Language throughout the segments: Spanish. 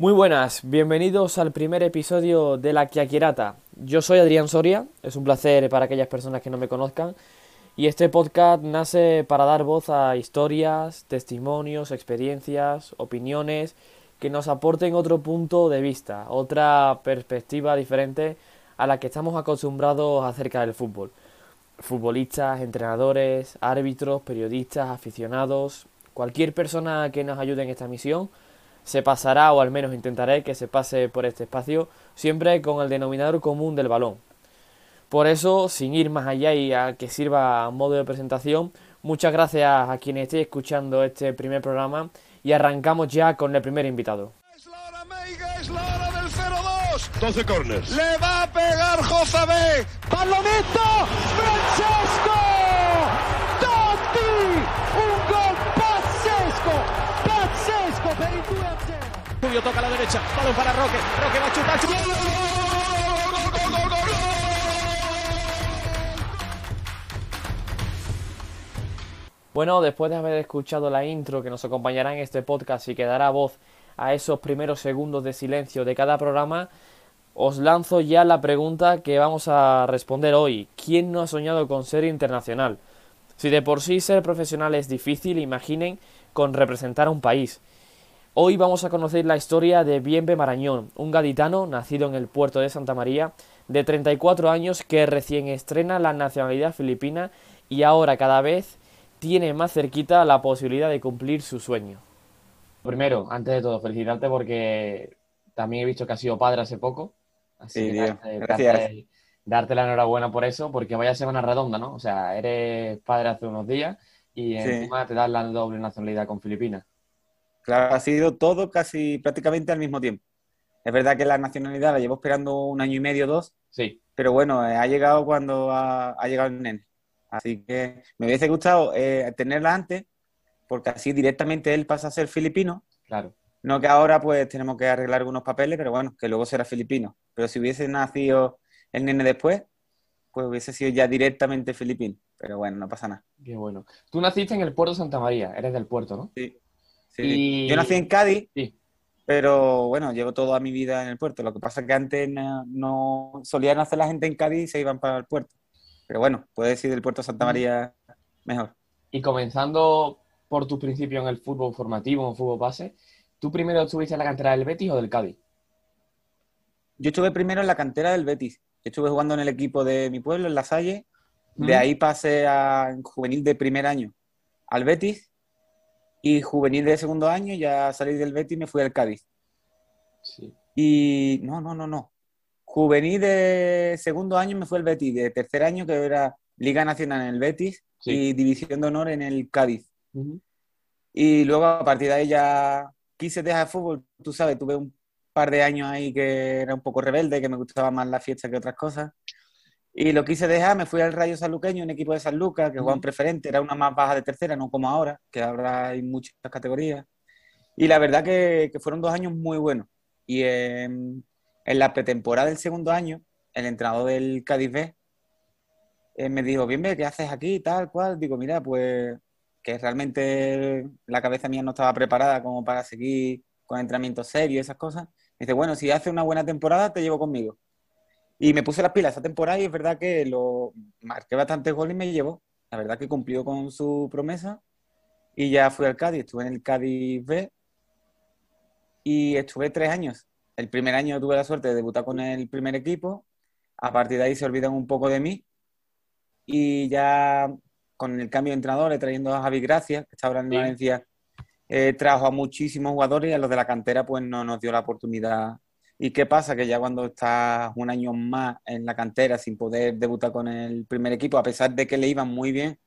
Muy buenas, bienvenidos al primer episodio de La Quiaquirata. Yo soy Adrián Soria, es un placer para aquellas personas que no me conozcan. Y este podcast nace para dar voz a historias, testimonios, experiencias, opiniones que nos aporten otro punto de vista, otra perspectiva diferente a la que estamos acostumbrados acerca del fútbol. Futbolistas, entrenadores, árbitros, periodistas, aficionados, cualquier persona que nos ayude en esta misión se pasará, o al menos intentaré que se pase por este espacio, siempre con el denominador común del balón. Por eso, sin ir más allá y a que sirva a modo de presentación, muchas gracias a quienes estéis escuchando este primer programa y arrancamos ya con el primer invitado. Es la hora Meiga, es la hora del 0-2. 12 corners. Le va a pegar Jozabé. Pallonetto, Francesco 0. Julio toca a la derecha, balón para Roque, Roque va a chutar. Bueno, después de haber escuchado la intro que nos acompañará en este podcast y que dará voz a esos primeros segundos de silencio de cada programa, os lanzo ya la pregunta que vamos a responder hoy. ¿Quién no ha soñado con ser internacional? Si de por sí ser profesional es difícil, imaginen con representar a un país. Hoy vamos a conocer la historia de Bienve Marañón, un gaditano nacido en el puerto de Santa María, de 34 años que recién estrena la nacionalidad filipina y ahora cada vez tiene más cerquita la posibilidad de cumplir su sueño. Primero, antes de todo, felicitarte porque también he visto que has sido padre hace poco. Así Sí, que tío, darte, gracias. darte- darte la enhorabuena por eso, porque vaya semana redonda, ¿no? O sea, eres padre hace unos días y Sí. encima te das la doble nacionalidad con Filipinas. Claro, ha sido todo casi prácticamente al mismo tiempo. Es verdad que la nacionalidad la llevo esperando un año y medio, dos, Sí, pero bueno, eh, ha llegado cuando ha, ha llegado el nene. Así que me hubiese gustado eh, tenerla antes, porque así directamente él pasa a ser filipino. claro. No que ahora pues tenemos que arreglar algunos papeles, pero bueno, que luego será filipino. Pero si hubiese nacido el nene después, pues hubiese sido ya directamente filipino. Pero bueno, no pasa nada. Qué bueno. Tú naciste en el puerto de Santa María, eres del puerto, ¿no? Sí. Sí. Y- Yo nací en Cádiz, Sí. pero bueno, llevo toda mi vida en el puerto. Lo que pasa es que antes no, no solía nacer la gente en Cádiz y se iban para el puerto. Pero bueno, puedes decir del puerto Santa María mejor. Y comenzando por tus principios en el fútbol formativo, en el fútbol base, ¿tú primero estuviste en la cantera del Betis o del Cádiz? Yo estuve primero en la cantera del Betis. Yo estuve jugando en el equipo de mi pueblo, en La Salle. De ahí pasé a en juvenil de primer año al Betis. Y juvenil de segundo año, ya salí del Betis y me fui al Cádiz. Sí. Y no, no, no, no. Juvenil de segundo año me fue el Betis. De tercer año, que era Liga Nacional en el Betis Sí. y División de Honor en el Cádiz. Y luego a partir de ahí ya quise dejar el fútbol. Tú sabes, tuve un par de años ahí que era un poco rebelde, que me gustaba más la fiesta que otras cosas. Y lo quise dejar, me fui al Rayo Sanluqueño, un equipo de San Lucas, que jugaba en preferente, era una más baja de tercera, no como ahora, que ahora hay muchas categorías. Y la verdad que, que fueron dos años muy buenos. Y en, en la pretemporada del segundo año, el entrenador del Cádiz B eh, me dijo, bien, ¿qué haces aquí? Tal cual. Digo, mira, pues que realmente la cabeza mía no estaba preparada como para seguir con entrenamientos serios y esas cosas. Me dice, bueno, si haces una buena temporada, te llevo conmigo. Y me puse las pilas esa temporada y es verdad que lo marqué bastantes goles y me llevó. La verdad que cumplió con su promesa y ya fui al Cádiz. Estuve en el Cádiz B y estuve tres años. El primer año tuve la suerte de debutar con el primer equipo. A partir de ahí se olvidan un poco de mí y ya con el cambio de entrenador, trayendo a Javi Gracia, que está ahora en Sí. Valencia, eh, trajo a muchísimos jugadores y a los de la cantera pues no nos dio la oportunidad. ¿Y qué pasa? Que ya cuando estás un año más en la cantera sin poder debutar con el primer equipo, a pesar de que le iban muy bien,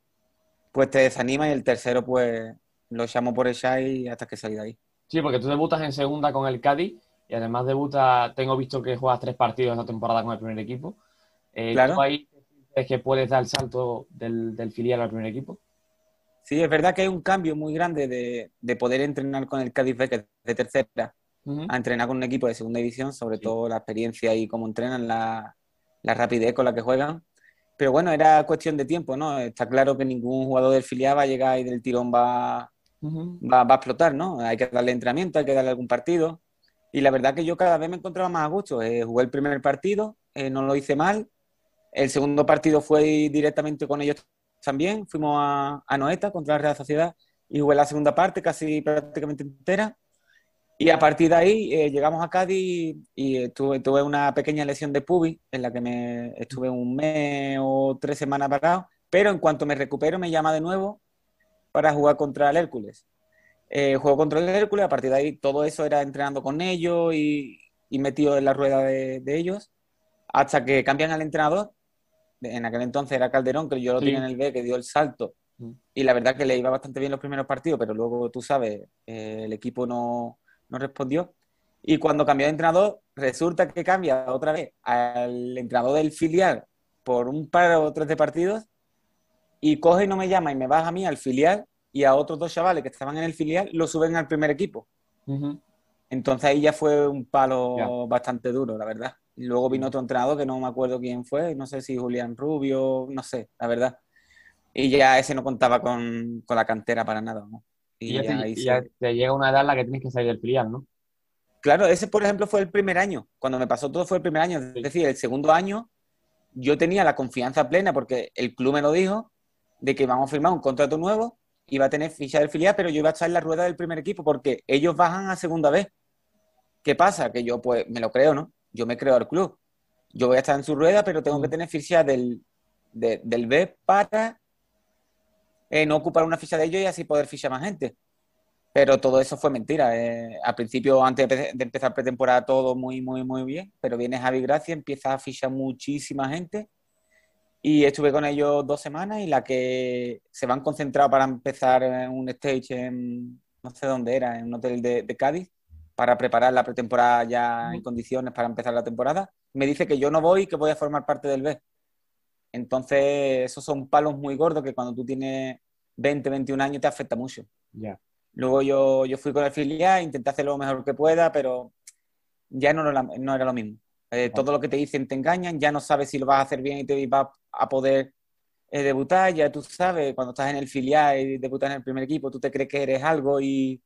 pues te desanima y el tercero pues lo llamo por echar y hasta que salí de ahí. Sí, porque tú debutas en segunda con el Cádiz y además debutas, tengo visto que juegas tres partidos esta temporada con el primer equipo. Eh, Claro. ¿tú ahí es que puedes dar el salto del, del filial al primer equipo? Sí, es verdad que hay un cambio muy grande de, de poder entrenar con el Cádiz B, que es de tercera, A entrenar con un equipo de segunda división, sobre Sí. todo la experiencia y cómo entrenan, la, la rapidez con la que juegan. Pero bueno, era cuestión de tiempo, ¿no? Está claro que ningún jugador del filial va a llegar y del tirón va, va, va a explotar, ¿no? Hay que darle entrenamiento, hay que darle algún partido. Y la verdad que yo cada vez me encontraba más a gusto. Eh, jugué el primer partido, eh, no lo hice mal. El segundo partido fue directamente con ellos también. Fuimos a, a Noeta contra la Real Sociedad y jugué la segunda parte casi prácticamente entera. Y a partir de ahí eh, llegamos a Cádiz y tuve, tuve una pequeña lesión de pubis en la que me estuve un mes o tres semanas parado, pero en cuanto me recupero me llama de nuevo para jugar contra el Hércules. Eh, juego contra el Hércules, a partir de ahí todo eso era entrenando con ellos y, y metido en la rueda de, de, ellos, hasta que cambian al entrenador. En aquel entonces era Calderón, que yo lo sí. tenía en el B, que dio el salto. Mm. Y la verdad que le iba bastante bien los primeros partidos, pero luego, tú sabes, eh, el equipo no, no respondió. Y cuando cambió de entrenador, resulta que cambia otra vez al entrenador del filial por un par o tres de partidos y coge y no me llama y me baja a mí al filial y a otros dos chavales que estaban en el filial lo suben al primer equipo. Uh -huh. Entonces ahí ya fue un palo yeah. bastante duro, la verdad. Y luego vino otro entrenador que no me acuerdo quién fue, no sé si Julián Rubio, no sé, la verdad. Y ya ese no contaba con, con la cantera para nada, ¿no? Y, ya, te, y llega una edad en la que tienes que salir del filial, ¿no? Claro, ese por ejemplo fue el primer año. Cuando me pasó todo fue el primer año. Es decir, el segundo año yo tenía la confianza plena porque el club me lo dijo de que vamos a firmar un contrato nuevo, iba a tener ficha del filial, pero yo iba a estar en la rueda del primer equipo porque ellos bajan a segunda vez. ¿Qué pasa? Que yo pues me lo creo, ¿no? Yo me creo al club. Yo voy a estar en su rueda, pero tengo que tener ficha del, de, del B para eh, no ocupar una ficha de ellos y así poder fichar más gente. Pero todo eso fue mentira. Eh, al principio, antes de empezar pretemporada, todo muy, muy, muy bien. Pero viene Javi Gracia, empieza a fichar muchísima gente. Y estuve con ellos dos semanas y la que se van concentrados para empezar un stage en, no sé dónde era, en un hotel de, de Cádiz, para preparar la pretemporada ya en condiciones para empezar la temporada, me dice que yo no voy y que voy a formar parte del B. Entonces, esos son palos muy gordos que cuando tú tienes 20, 21 años te afecta mucho. Yeah. Luego yo, yo fui con el filial, intenté hacer lo mejor que pueda, pero ya no, no era lo mismo. Eh, todo lo que te dicen te engañan, ya no sabes si lo vas a hacer bien y te vas a poder eh, debutar, ya tú sabes, cuando estás en el filial y debutas en el primer equipo, tú te crees que eres algo y,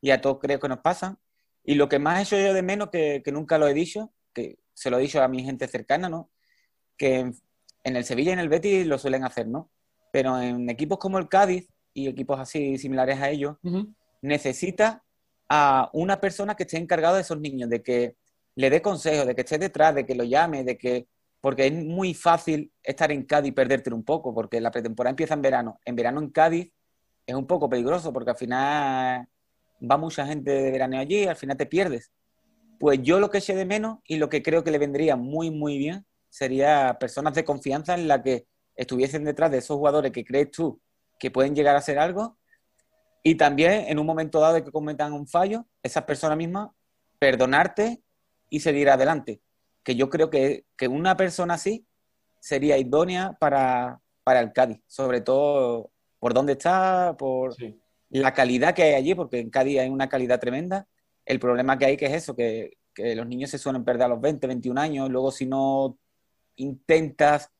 y a todos creo que nos pasa. Y lo que más he hecho yo de menos, que, que, nunca lo he dicho, que se lo he dicho a mi gente cercana, ¿no? Que en, en el Sevilla y en el Betis lo suelen hacer, ¿no? Pero en equipos como el Cádiz y equipos así similares a ellos, uh -huh. necesita a una persona que esté encargado de esos niños, de que le dé consejos, de que esté detrás, de que lo llame, de que... Porque es muy fácil estar en Cádiz y perderte un poco, porque la pretemporada empieza en verano. En verano en Cádiz es un poco peligroso, porque al final va mucha gente de verano allí y al final te pierdes. Pues yo lo que eché de menos y lo que creo que le vendría muy, muy bien sería personas de confianza en la que estuviesen detrás de esos jugadores que crees tú que pueden llegar a ser algo y también en un momento dado de que cometan un fallo, esas personas mismas perdonarte y seguir adelante. Que yo creo que, que una persona así sería idónea para, para, el Cádiz, sobre todo por dónde está, por sí. la calidad que hay allí, porque en Cádiz hay una calidad tremenda. El problema que hay que es eso, que, que los niños se suelen perder a los 20, 21 años, luego si no intentas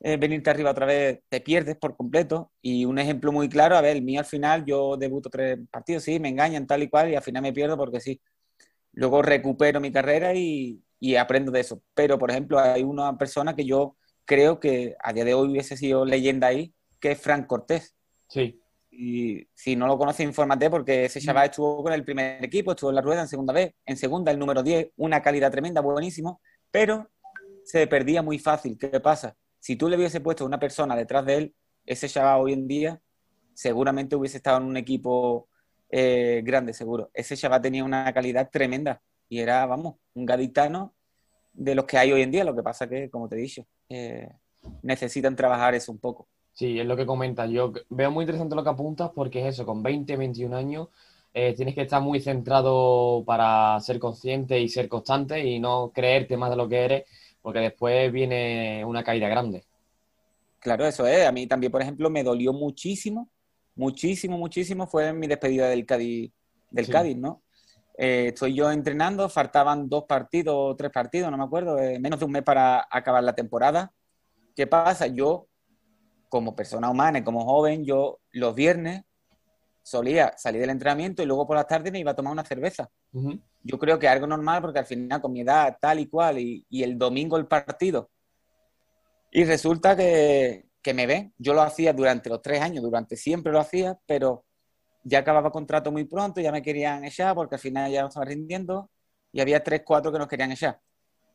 eh, venirte arriba otra vez, te pierdes por completo. Y un ejemplo muy claro, a ver, el mío al final, yo debuto tres partidos, sí, me engañan tal y cual, y al final me pierdo porque sí. Luego recupero mi carrera y, y aprendo de eso. Pero, por ejemplo, hay una persona que yo creo que a día de hoy hubiese sido leyenda ahí, que es Frank Cortés. Sí. Y si no lo conoce, infórmate porque ese chaval estuvo con el primer equipo, estuvo en la rueda en segunda vez, en segunda el número 10, una calidad tremenda, buenísimo, pero se perdía muy fácil. ¿Qué pasa? Si tú le hubiese puesto una persona detrás de él, ese chaval hoy en día seguramente hubiese estado en un equipo eh, grande, seguro. Ese chaval tenía una calidad tremenda y era, vamos, un gaditano de los que hay hoy en día. Lo que pasa que, como te he dicho, eh, necesitan trabajar eso un poco. Sí, es lo que comentas. Yo veo muy interesante lo que apuntas porque es eso, con 20, 21 años eh, tienes que estar muy centrado para ser consciente y ser constante y no creerte más de lo que eres porque después viene una caída grande. Claro, eso es. A mí también, por ejemplo, me dolió muchísimo, muchísimo, muchísimo fue en mi despedida del Cádiz, del sí. Cádiz ¿no? Eh, estoy yo entrenando, faltaban dos partidos o tres partidos, no me acuerdo, eh, menos de un mes para acabar la temporada. ¿Qué pasa? Yo como persona humana y como joven, yo los viernes solía salir del entrenamiento y luego por la tarde me iba a tomar una cerveza. Yo creo que algo normal porque al final con mi edad tal y cual y, y el domingo el partido. Y resulta que, que me ven. Yo lo hacía durante los tres años, durante siempre lo hacía, pero ya acababa contrato muy pronto, ya me querían echar porque al final ya no estaba rindiendo y había tres, cuatro que nos querían echar.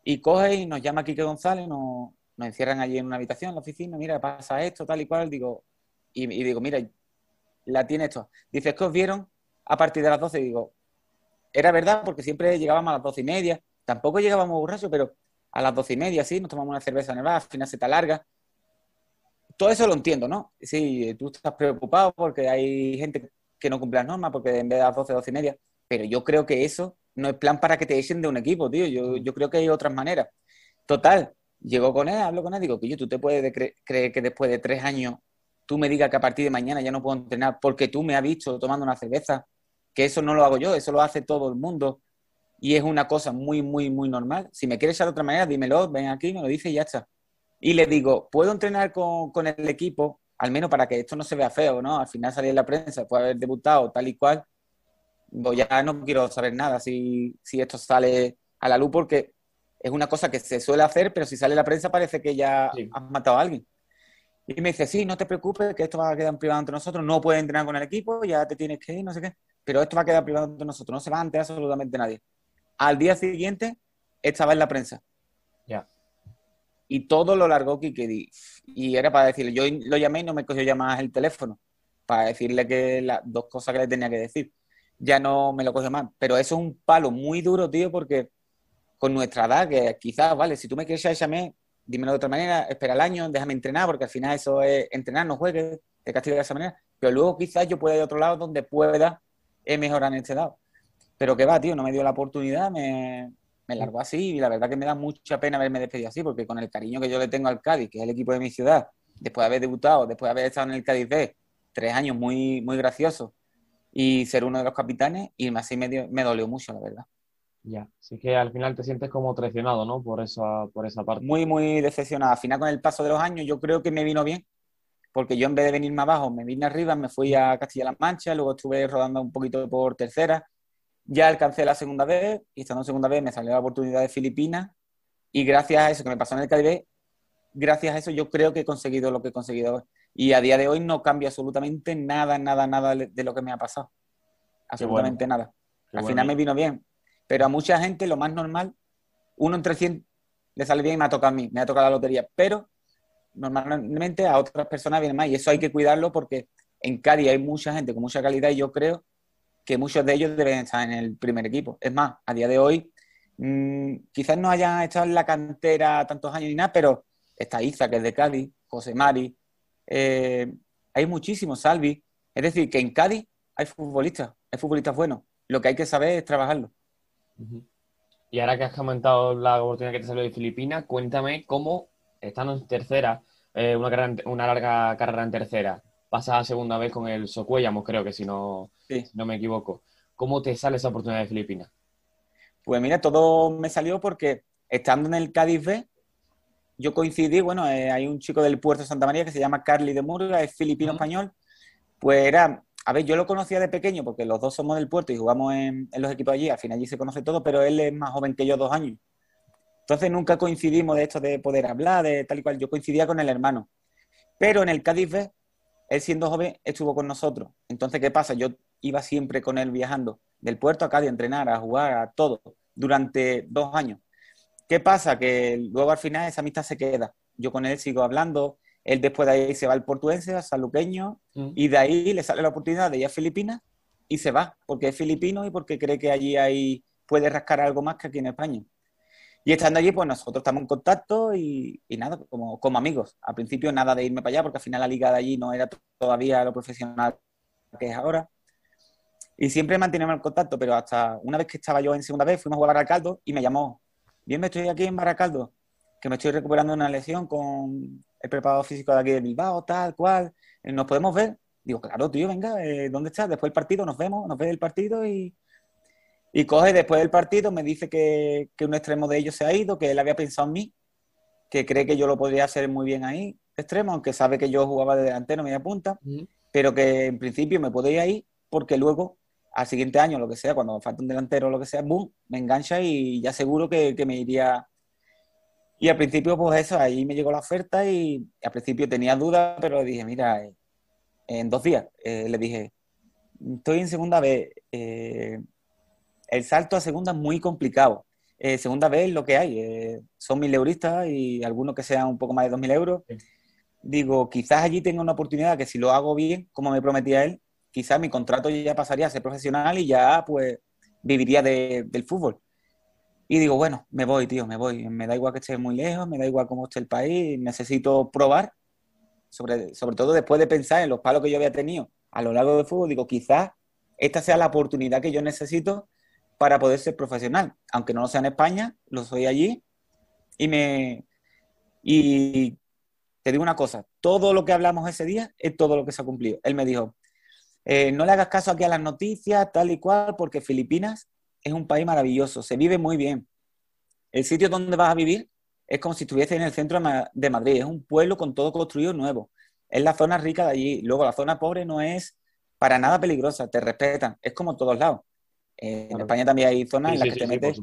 Y coge y nos llama Quique González, nos, nos encierran allí en una habitación, en la oficina, mira, pasa esto, tal y cual, digo, y, y digo, mira, la tiene esto. Dice, que os vieron a partir de las 12, digo, era verdad porque siempre llegábamos a las doce y media, tampoco llegábamos borrachos, pero a las doce y media, sí, nos tomamos una cerveza bar, al final se te alarga. Todo eso lo entiendo, ¿no? Sí, tú estás preocupado porque hay gente que no cumple las normas, porque en vez de las 12, 12 y media, pero yo creo que eso no es plan para que te echen de un equipo, tío. Yo, yo creo que hay otras maneras. Total, llego con él, hablo con él, digo, que yo, tú te puedes de cre- creer que después de tres años tú me digas que a partir de mañana ya no puedo entrenar porque tú me has visto tomando una cerveza, que eso no lo hago yo, eso lo hace todo el mundo y es una cosa muy, muy, muy normal. Si me quieres echar de otra manera, dímelo, ven aquí, me lo dices y ya está. Y le digo, ¿puedo entrenar con, con el equipo? Al menos para que esto no se vea feo, ¿no? Al final salir en la prensa, puede haber debutado tal y cual. Digo, ya no quiero saber nada si, si esto sale a la luz porque es una cosa que se suele hacer, pero si sale en la prensa parece que ya Sí. has matado a alguien. Y me dice, sí, no te preocupes, que esto va a quedar en privado entre nosotros, no puedes entrenar con el equipo, ya te tienes que ir, no sé qué, pero esto va a quedar privado entre nosotros, no se va a enterar absolutamente nadie. Al día siguiente estaba en la prensa. Ya. Y todo lo largó Quique Di. Y era para decirle, yo lo llamé y no me cogió más el teléfono, para decirle que las dos cosas que le tenía que decir. Ya no me lo cogió más. Pero eso es un palo muy duro, tío, porque con nuestra edad, que quizás, vale, si tú me quieres echarme, dímelo de otra manera, espera el año, déjame entrenar, porque al final eso es entrenar, no juegues, te castiga de esa manera. Pero luego quizás yo pueda ir a otro lado donde pueda eh, mejorar en este lado. Pero que va, tío, no me dio la oportunidad, me, me largó así y la verdad que me da mucha pena haberme despedido así, porque con el cariño que yo le tengo al Cádiz, que es el equipo de mi ciudad, después de haber debutado, después de haber estado en el Cádiz B, tres años muy, muy graciosos, y ser uno de los capitanes, irme así me, dio- me dolió mucho, la verdad. Ya, así que al final te sientes como traicionado, ¿no? Por esa, por esa parte. Muy, muy decepcionado. Al final, con el paso de los años, yo creo que me vino bien, porque yo en vez de venirme abajo, me vine arriba, me fui a Castilla-La Mancha, luego estuve rodando un poquito por tercera, ya alcancé la segunda vez, y estando en segunda vez me salió la oportunidad de Filipinas, y gracias a eso que me pasó en el Caribe, gracias a eso yo creo que he conseguido lo que he conseguido hoy. Y a día de hoy no cambia absolutamente nada, nada, nada de lo que me ha pasado. Absolutamente nada. Qué Al bueno. final me vino bien. Pero a mucha gente lo más normal, uno en 300 le sale bien y me ha tocado a mí, me ha tocado la lotería. Pero normalmente a otras personas viene más y eso hay que cuidarlo porque en Cádiz hay mucha gente con mucha calidad y yo creo que muchos de ellos deben estar en el primer equipo. Es más, a día de hoy mmm, quizás no hayan estado en la cantera tantos años ni nada, pero está Iza, que es de Cádiz, José Mari, eh, hay muchísimos, Salvi. Es decir, que en Cádiz hay futbolistas, hay futbolistas buenos. Lo que hay que saber es trabajarlo. Y ahora que has comentado la oportunidad que te salió de Filipinas, cuéntame cómo, estando en tercera, eh, una, carrera en- una larga carrera en tercera, pasas a segunda vez con el Socuellamos, creo que si no, Sí. si no me equivoco. ¿Cómo te sale esa oportunidad de Filipinas? Pues mira, todo me salió porque estando en el Cádiz B, yo coincidí, bueno, eh, hay un chico del puerto de Santa María que se llama Carly de Murga, es filipino-español, pues era, a ver, yo lo conocía de pequeño porque los dos somos del puerto y jugamos en, los equipos allí, al final allí se conoce todo, pero él es más joven que yo, dos años. Entonces nunca coincidimos de esto de poder hablar, de tal y cual, yo coincidía con el hermano. Pero en el Cádiz B, él siendo joven estuvo con nosotros. Entonces, ¿qué pasa? Yo iba siempre con él viajando del puerto a Cádiz a entrenar, a jugar, a todo, durante dos años. ¿Qué pasa? Que luego al final esa amistad se queda. Yo con él sigo hablando, él después de ahí se va al portuense, a Sanluqueño, Mm. y de ahí le sale la oportunidad de ir a Filipinas y se va, porque es filipino y porque cree que allí hay, puede rascar algo más que aquí en España. Y estando allí, pues nosotros estamos en contacto y, y nada, como, como amigos. Al principio nada de irme para allá, porque al final la liga de allí no era todavía lo profesional que es ahora. Y siempre mantenemos el contacto, pero hasta una vez que estaba yo en segunda vez, fuimos a jugar a Baracaldo y me llamó. Bien, me estoy aquí en Baracaldo, que me estoy recuperando de una lesión con el preparador físico de aquí de Bilbao, tal cual. Eh, ¿Nos podemos ver? Digo, claro, tío, venga, eh, ¿dónde estás? Después del partido nos vemos, nos ve el partido y, y coge después del partido, me dice que, que un extremo de ellos se ha ido, que él había pensado en mí, que cree que yo lo podría hacer muy bien ahí, extremo, aunque sabe que yo jugaba de delantero, media punta, Ujú. pero que en principio me podía ir porque luego, al siguiente año, lo que sea, cuando falta un delantero o lo que sea, boom, me engancha y ya seguro que, que me iría. Y al principio, pues eso, ahí me llegó la oferta y al principio tenía dudas, pero dije, mira, eh, en dos días, eh, le dije, estoy en segunda vez, eh, el salto a segunda es muy complicado. Eh, segunda vez lo que hay, son mil euristas y algunos que sean un poco más de dos mil euros. Digo, quizás allí tenga una oportunidad que si lo hago bien, como me prometía él, quizás mi contrato ya pasaría a ser profesional y ya pues viviría de- del fútbol. Y digo, bueno, me voy, tío, me voy. Me da igual que esté muy lejos, me da igual cómo esté el país, necesito probar, sobre, sobre todo después de pensar en los palos que yo había tenido a lo largo del fútbol, digo, quizás esta sea la oportunidad que yo necesito para poder ser profesional. Aunque no lo sea en España, lo soy allí. Y me. Y te digo una cosa: todo lo que hablamos ese día es todo lo que se ha cumplido. Él me dijo: eh, no le hagas caso aquí a las noticias, tal y cual, porque Filipinas es un país maravilloso, se vive muy bien. El sitio donde vas a vivir es como si estuviese en el centro de Ma- de Madrid, es un pueblo con todo construido nuevo. Es la zona rica de allí. Luego, la zona pobre no es para nada peligrosa, te respetan, es como en todos lados. Eh, En. España también hay zonas Sí, en las sí, que te sí, metes.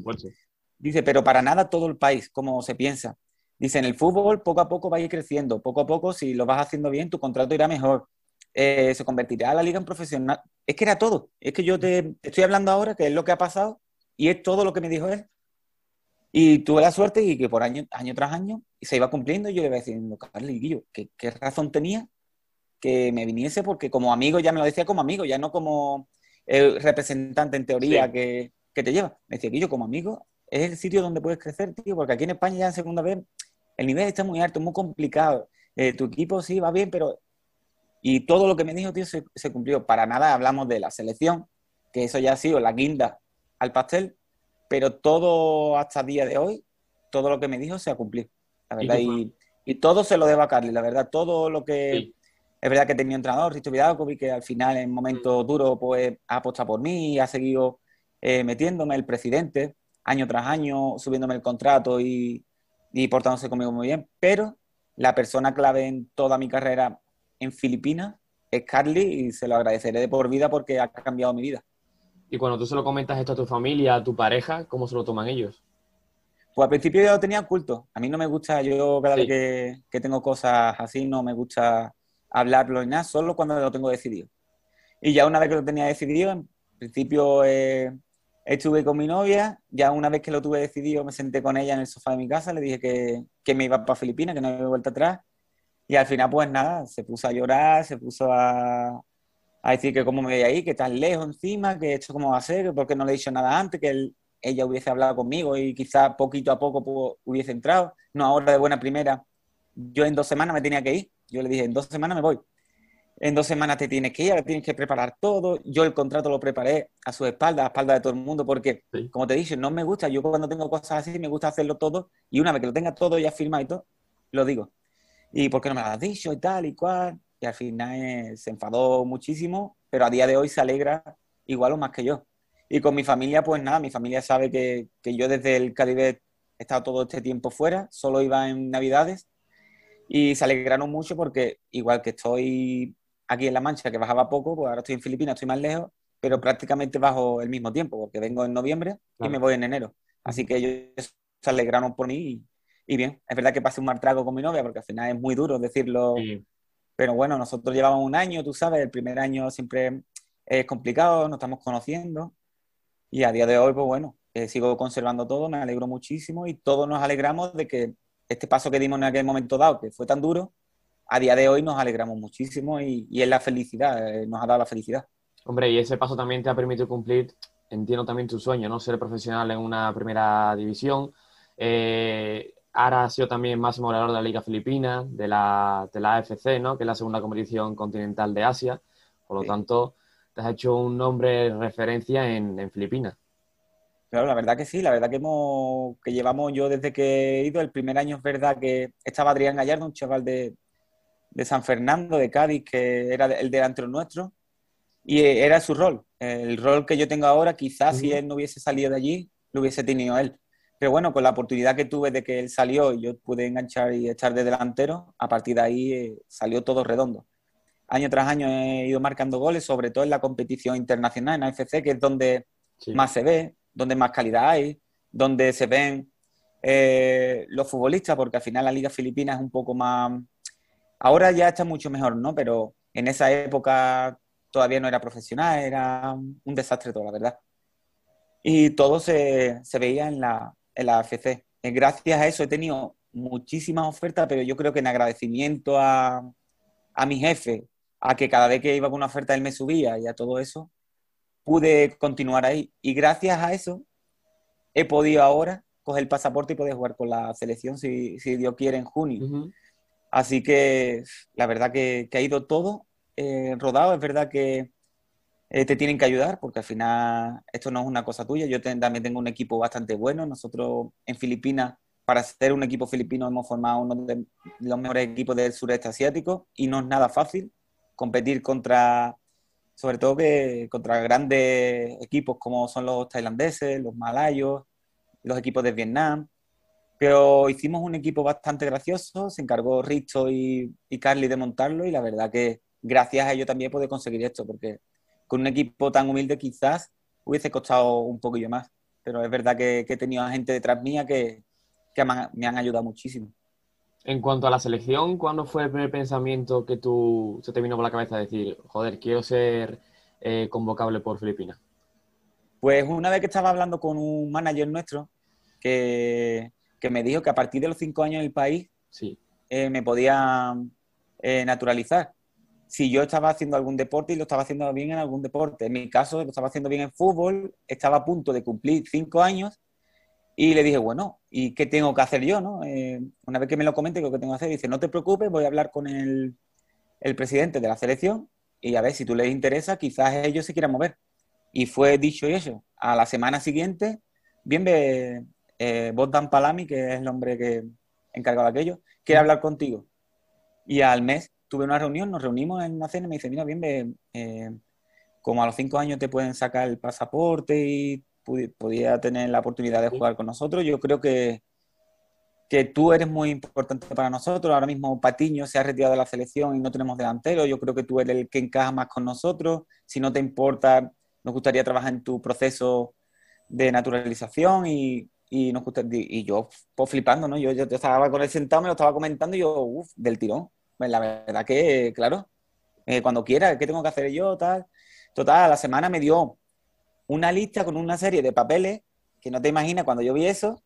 Dice, pero para nada todo el país, como se piensa. Dice, en el fútbol poco a poco va a ir creciendo, poco a poco, si lo vas haciendo bien, tu contrato irá mejor, Eh, se convertirá la liga en profesional. Es que era todo, es que yo te, estoy hablando ahora, que es lo que ha pasado, y es todo lo que me dijo él. Y tuve la suerte y que por año, año tras año se iba cumpliendo y yo le iba diciendo, Carlos Guillo, ¿qué, qué razón tenía que me viniese? Porque como amigo, ya me lo decía como amigo, ya no como eh, representante en teoría Sí. que, que te lleva. Me decía, Guillo, como amigo, es el sitio donde puedes crecer, tío, porque aquí en España ya en segunda vez el nivel está muy alto, muy complicado. Eh, tu equipo sí va bien, pero... Y todo lo que me dijo, tío, se, se cumplió. Para nada hablamos de la selección, que eso ya ha sido la guinda al pastel, pero todo hasta el día de hoy, todo lo que me dijo se ha cumplido, la ¿Y verdad. Y, y todo se lo debo a Carly, la verdad. Todo lo que... Sí. Es verdad que tenía un entrenador, Risto Vidakovic, que al final en momentos duros pues, ha apostado por mí y ha seguido eh, metiéndome, el presidente, año tras año, subiéndome el contrato y, y portándose conmigo muy bien. Pero la persona clave en toda mi carrera en Filipinas es Carly y se lo agradeceré de por vida porque ha cambiado mi vida. Y cuando tú se lo comentas esto a tu familia, a tu pareja, ¿cómo se lo toman ellos? Pues al principio yo lo tenía oculto. A mí no me gusta, yo cada Sí. vez que, que tengo cosas así, no me gusta hablarlo ni nada, solo cuando lo tengo decidido. Y ya una vez que lo tenía decidido, en principio eh, estuve con mi novia, ya una vez que lo tuve decidido me senté con ella en el sofá de mi casa, le dije que, que me iba para Filipinas, que no había vuelta atrás. Y al final, pues nada, se puso a llorar, se puso a, a decir que cómo me veía ahí, que tan lejos encima, que esto cómo va a ser, que por qué no le he dicho nada antes, que él- ella hubiese hablado conmigo y quizás poquito a poco pues, hubiese entrado. No ahora de buena primera. Yo en dos semanas me tenía que ir. Yo le dije, en dos semanas me voy. En dos semanas te tienes que ir, ahora tienes que preparar todo. Yo el contrato lo preparé a su espalda, a espalda de todo el mundo, porque, Sí. como te dije, no me gusta. Yo cuando tengo cosas así, me gusta hacerlo todo. Y una vez que lo tenga todo ya firmado y todo, lo digo. ¿Y por qué no me lo has dicho y tal y cual? Y al final eh, se enfadó muchísimo, pero a día de hoy se alegra igual o más que yo. Y con mi familia, pues nada, mi familia sabe que, que yo desde el Caribe he estado todo este tiempo fuera, solo iba en Navidades y se alegraron mucho porque igual que estoy aquí en La Mancha, que bajaba poco, pues ahora estoy en Filipinas, estoy más lejos, pero prácticamente bajo el mismo tiempo, porque vengo en noviembre y Claro. me voy en enero. Así que ellos se alegraron por mí y, y bien, es verdad que pasé un mal trago con mi novia, porque al final es muy duro decirlo, Sí. pero bueno, nosotros llevamos un año, tú sabes, el primer año siempre es complicado, nos estamos conociendo y a día de hoy, pues bueno, eh, sigo conservando todo, me alegro muchísimo y todos nos alegramos de que este paso que dimos en aquel momento dado, que fue tan duro, a día de hoy nos alegramos muchísimo y, y es la felicidad, eh, nos ha dado la felicidad. Hombre, y ese paso también te ha permitido cumplir, entiendo también tu sueño, ¿no? Ser profesional en una primera división. Eh, ahora has sido también máximo goleador de la Liga Filipina, de la, de la AFC, ¿no? Que es la segunda competición continental de Asia. Por lo Sí. tanto, te has hecho un nombre referencia en, en Filipinas. Claro, la verdad que sí, la verdad que, hemos, que llevamos yo desde que he ido, el primer año es verdad que estaba Adrián Gallardo, un chaval de, de San Fernando, de Cádiz, que era el delantero nuestro, y eh, era su rol. El rol que yo tengo ahora, quizás si él no hubiese salido de allí, lo hubiese tenido él. Pero bueno, con la oportunidad que tuve de que él salió y yo pude enganchar y echar de delantero, a partir de ahí eh, salió todo redondo. año tras año he ido marcando goles, sobre todo en la competición internacional, en AFC, que es donde Sí. más se ve, donde más calidad hay, donde se ven eh, los futbolistas, porque al final la Liga Filipina es un poco más... Ahora ya está mucho mejor, ¿no? Pero en esa época todavía no era profesional, era un desastre todo, la verdad. Y todo se, se veía en la, en la AFC. Eh, Gracias a eso he tenido muchísimas ofertas, pero yo creo que en agradecimiento a, a mi jefe, a que cada vez que iba con una oferta él me subía y a todo eso, pude continuar ahí. Y gracias a eso he podido ahora coger el pasaporte y poder jugar con la selección si, si Dios quiere en junio. Así que la verdad que, que ha ido todo eh, rodado. Es verdad que eh, te tienen que ayudar porque al final esto no es una cosa tuya. Yo te- también tengo un equipo bastante bueno. Nosotros en Filipinas, para ser un equipo filipino, hemos formado uno de los mejores equipos del sureste asiático y no es nada fácil competir contra, sobre todo que contra grandes equipos como son los tailandeses, los malayos, los equipos de Vietnam. Pero hicimos un equipo bastante gracioso, se encargó Risto y, y Carly de montarlo y la verdad que gracias a ello también pude conseguir esto, porque con un equipo tan humilde quizás hubiese costado un poquillo más. Pero es verdad que, que he tenido a gente detrás mía que, que me han- me han ayudado muchísimo. En cuanto a la selección, ¿cuándo fue el primer pensamiento que tú se te vino por la cabeza decir, joder, quiero ser eh, convocable por Filipinas? Pues una vez que estaba hablando con un manager nuestro que, que me dijo que a partir de los cinco años en el país Sí. eh, me podía eh, naturalizar. Si yo estaba haciendo algún deporte y lo estaba haciendo bien en algún deporte. En mi caso, lo estaba haciendo bien en fútbol, estaba a punto de cumplir cinco años y le dije, bueno, ¿y qué tengo que hacer yo? No? Eh, una vez que me lo comente, ¿qué es lo que tengo que hacer? Dice, no te preocupes, voy a hablar con el, el presidente de la selección y a ver si tú les interesa, quizás ellos se quieran mover. Y fue dicho y hecho. A la semana siguiente, bien ve eh, Bogdan Palami, que es el hombre que encargado de aquello, quiere hablar contigo. Y al mes tuve una reunión, nos reunimos en una cena y me dice, mira, bien, ve, eh, como a los cinco años te pueden sacar el pasaporte y podía tener la oportunidad de jugar con nosotros, yo creo que, que tú eres muy importante para nosotros. Ahora mismo Patiño se ha retirado de la selección y no tenemos delantero. Yo creo que tú eres el que encaja más con nosotros. Si no te importa, nos gustaría trabajar en tu proceso de naturalización y, y nos gusta, y yo pues flipando, ¿no? Yo, yo estaba con él sentado, me lo estaba comentando y yo, uff, del tirón. Pues la verdad que, claro, eh, cuando quiera, ¿qué tengo que hacer yo? Tal. Total, a la semana me dio una lista con una serie de papeles que no te imaginas cuando yo vi eso.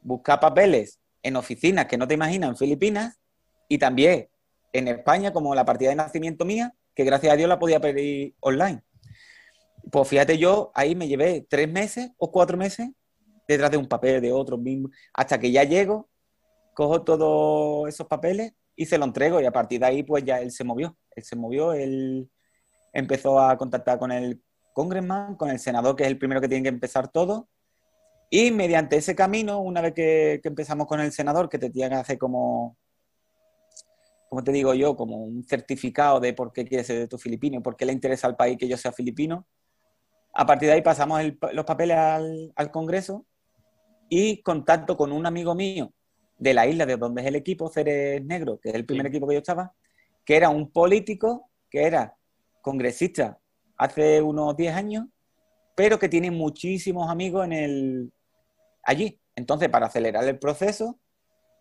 Buscar papeles en oficinas que no te imaginas en Filipinas y también en España, como la partida de nacimiento mía, que gracias a Dios la podía pedir online. Pues fíjate, yo ahí me llevé tres meses o cuatro meses detrás de un papel, de otro hasta que ya llego, cojo todos esos papeles y se lo entrego y a partir de ahí pues ya él se movió, él se movió, él empezó a contactar con el congressman, con el senador, que es el primero que tiene que empezar todo, y mediante ese camino, una vez que, empezamos con el senador, que te tiene que hacer como, como te digo yo, como un certificado de por qué quieres ser tu filipino, por qué le interesa al país que yo sea filipino, a partir de ahí pasamos los papeles al, al Congreso y contacto con un amigo mío de la isla de donde es el equipo, Ceres Negro, que es el primer Sí. equipo que yo estaba, que era un político, que era congresista hace unos 10 años, pero que tiene muchísimos amigos en el allí. Entonces, para acelerar el proceso,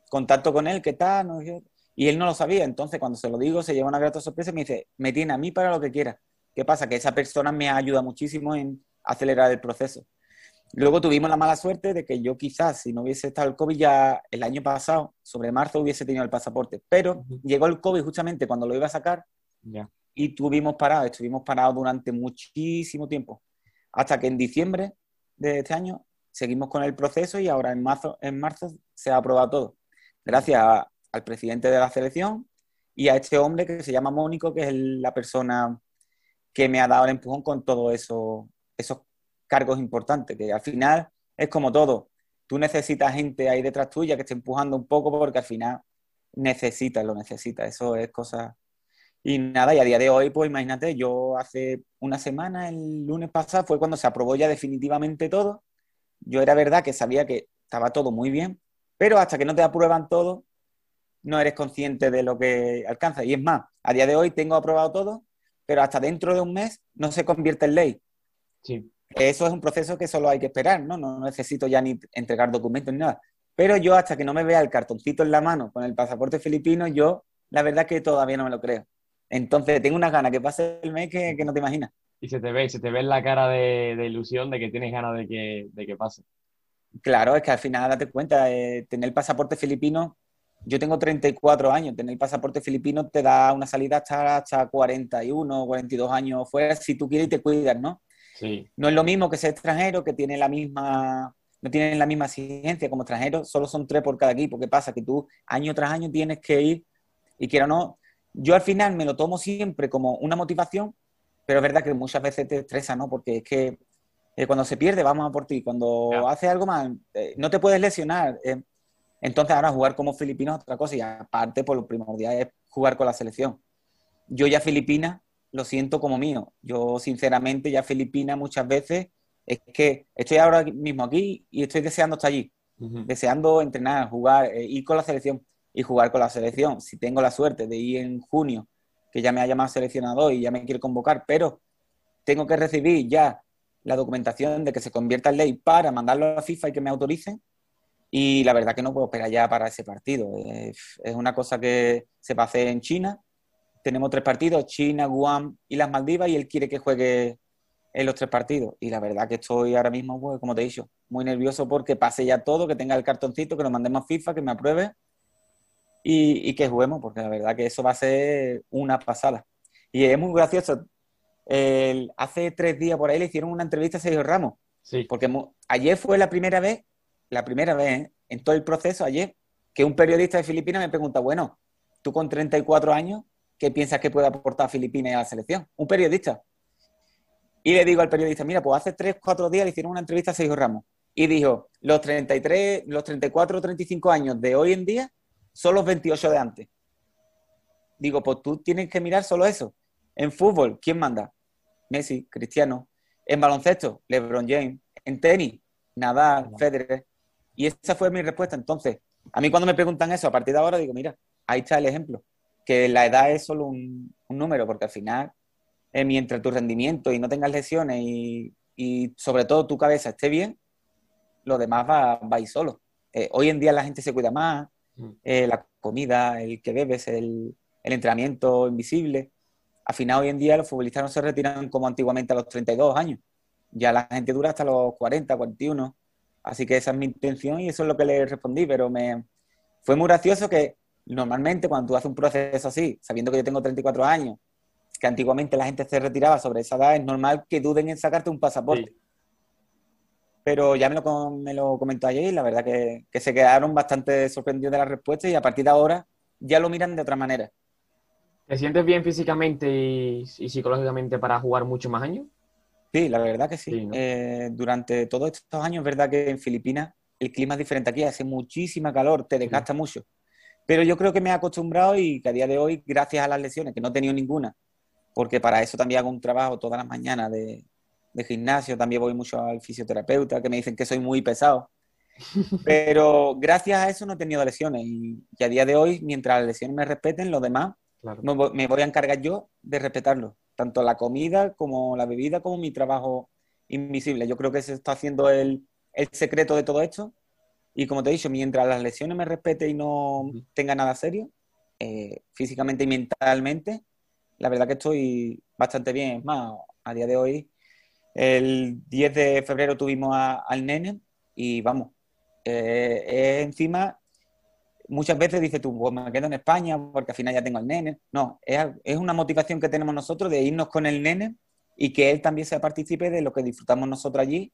contacto con él, ¿qué tal? No. Y él no lo sabía. Entonces, cuando se lo digo, se lleva una grata sorpresa y me dice, me tiene a mí para lo que quiera. ¿Qué pasa? Que esa persona me ayuda muchísimo en acelerar el proceso. Luego tuvimos la mala suerte de que yo quizás, si no hubiese estado el COVID ya el año pasado, sobre marzo, hubiese tenido el pasaporte. Pero Ujú. llegó el COVID justamente cuando lo iba a sacar Ya. y tuvimos parado, estuvimos parados durante muchísimo tiempo, hasta que en diciembre de este año seguimos con el proceso y ahora en marzo, en marzo se ha aprobado todo. Gracias a- al presidente de la selección y a este hombre que se llama Mónico, que es el- la persona que me ha dado el empujón con todos eso, esos cargos importantes, que al final es como todo. Tú necesitas gente ahí detrás tuya que esté empujando un poco porque al final necesitas, lo necesitas. Eso es cosa... Y nada, y a día de hoy, pues imagínate, yo hace una semana, el lunes pasado, fue cuando se aprobó ya definitivamente todo. Yo era verdad que sabía que estaba todo muy bien, pero hasta que no te aprueban todo, no eres consciente de lo que alcanza. Y es más, A día de hoy tengo aprobado todo, pero hasta dentro de un mes no se convierte en ley. Sí. Eso es un proceso que solo hay que esperar, ¿no? No necesito ya ni entregar documentos ni nada. Pero yo hasta que no me vea el cartoncito en la mano con el pasaporte filipino, yo la verdad que todavía no me lo creo. Entonces tengo unas ganas que pase el mes que, que no te imaginas. Y se te ve, se te ve en la cara de, de ilusión de que tienes ganas de que, de que pase. Claro, es que al final date cuenta, eh, tener el pasaporte filipino, yo tengo 34 años, tener el pasaporte filipino te da una salida hasta, hasta 41, 42 años fuera, si tú quieres y te cuidas, ¿no? Sí. No es lo mismo que ser extranjero, que tiene la misma, no tienen la misma exigencia como extranjero, solo son tres por cada equipo. ¿Qué pasa? Que tú año tras año tienes que ir y quiero no, yo al final me lo tomo siempre como una motivación, pero es verdad que muchas veces te estresa, ¿no? Porque es que eh, cuando se pierde, vamos a por ti. Cuando Ya. haces algo mal, eh, no te puedes lesionar. eh. entonces ahora jugar como filipino es otra cosa y aparte por lo primordial es jugar con la selección. Yo ya Filipinas lo siento como mío. Yo sinceramente ya Filipinas muchas veces es que estoy ahora mismo aquí y estoy deseando estar allí, deseando entrenar, jugar, eh, ir con la selección y jugar con la selección. Si tengo la suerte de ir en junio, que ya me ha llamado seleccionador y ya me quiere convocar, pero tengo que recibir ya la documentación de que se convierta en ley para mandarlo a la FIFA y que me autoricen. Y la verdad que no puedo esperar ya para ese partido. Es una cosa que se va a hacer en China. Tenemos tres partidos, China, Guam y las Maldivas, y él quiere que juegue en los tres partidos. Y la verdad que estoy ahora mismo, pues, como te he dicho, muy nervioso porque pase ya todo, que tenga el cartoncito, que lo mandemos a FIFA, que me apruebe y, y que juguemos, porque la verdad que eso va a ser una pasada. Y es muy gracioso. El- hace tres días por ahí le hicieron una entrevista a Sergio Ramos, Sí. porque ayer fue la primera vez, la primera vez ¿eh? en todo el proceso, ayer, que un periodista de Filipinas me pregunta, bueno, tú con 34 años, ¿qué piensas que puede aportar Filipinas a la selección? Un periodista. Y le digo al periodista, mira, pues hace tres, cuatro días le hicieron una entrevista a Sergio Ramos. Y dijo, los 33, los 34 o 35 años de hoy en día son los 28 de antes. Digo, pues tú tienes que mirar solo eso. En fútbol, ¿quién manda? Messi, Cristiano. En baloncesto, LeBron James. En tenis, Nadal, Federer. Y esa fue mi respuesta. Entonces, a mí cuando me preguntan eso a partir de ahora, digo, mira, ahí está el ejemplo. Que la edad es solo un, un número, porque al final, eh, mientras tu rendimiento y no tengas lesiones y, y sobre todo tu cabeza esté bien, lo demás va, va a ir solo. Eh, hoy en día la gente se cuida más, Mm. eh, la comida, el que bebes, el, el entrenamiento invisible. Al final, hoy en día los futbolistas no se retiran como antiguamente a los 32 años. Ya la gente dura hasta los 40, 41. Así que esa es mi intención y eso es lo que le respondí. Pero me fue muy gracioso que normalmente cuando tú haces un proceso así, sabiendo que yo tengo 34 años, que antiguamente la gente se retiraba sobre esa edad, es normal que duden en sacarte un pasaporte. Sí. Pero ya me lo, me lo comentó ayer y la verdad que, que se quedaron bastante sorprendidos de la respuesta y a partir de ahora ya lo miran de otra manera. ¿Te sientes bien físicamente y, y psicológicamente para jugar mucho más años? Sí, la verdad que sí. Sí, ¿no? Eh, durante todos estos años es verdad que en Filipinas el clima es diferente aquí, hace muchísima calor, te desgasta mucho. Pero yo creo que me he acostumbrado y que a día de hoy, gracias a las lesiones, que no he tenido ninguna, porque para eso también hago un trabajo todas las mañanas de, de gimnasio, también voy mucho al fisioterapeuta, que me dicen que soy muy pesado. Pero gracias a eso no he tenido lesiones y, y a día de hoy, mientras las lesiones me respeten, los demás Claro. me voy, me voy a encargar yo de respetarlo, tanto la comida como la bebida, como mi trabajo invisible. Yo creo que se está haciendo el, el secreto de todo esto. Y como te he dicho, mientras las lesiones me respete y no tenga nada serio, eh, físicamente y mentalmente, la verdad que estoy bastante bien. Es más, a día de hoy, el 10 de febrero tuvimos a- al nene y vamos, eh, es encima muchas veces dices tú, pues me quedo en España porque al final ya tengo al nene. No, es, es una motivación que tenemos nosotros de irnos con el nene y que él también sea partícipe de lo que disfrutamos nosotros allí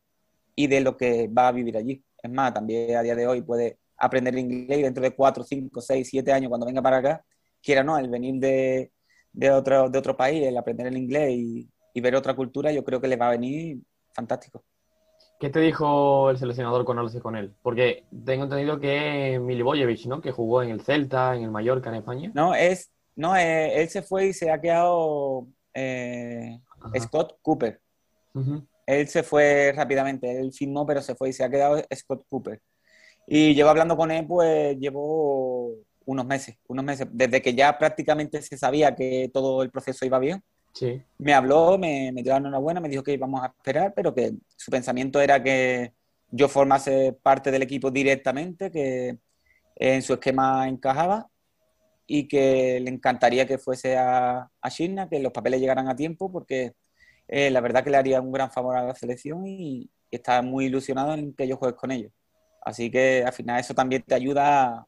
y de lo que va a vivir allí. Es más, también a día de hoy puede aprender inglés y dentro de 4, 5, 6, 7 años cuando venga para acá, quiera no, el venir de, de, otro, de otro país, el aprender el inglés y, y ver otra cultura, yo creo que le va a venir fantástico. ¿Qué te dijo el seleccionador cuando hablaste con él? Porque tengo entendido que Milivojevic, ¿no? Que jugó en el Celta, en el Mallorca, en España. No, es, no eh, él se fue y se ha quedado eh. Scott Cooper. Ujú. Él se fue rápidamente, él firmó, pero se fue y se ha quedado Scott Cooper. Y llevo hablando con él, pues llevo unos meses, unos meses, desde que ya prácticamente se sabía que todo el proceso iba bien. Sí. Me habló, me, me dio la enhorabuena, me dijo que íbamos a esperar, pero que su pensamiento era que yo formase parte del equipo directamente, que en su esquema encajaba y que le encantaría que fuese a, a China, que los papeles llegaran a tiempo, porque eh, la verdad que le haría un gran favor a la selección y, y está muy ilusionado en que yo juegue con ellos. Así que al final eso también te ayuda a,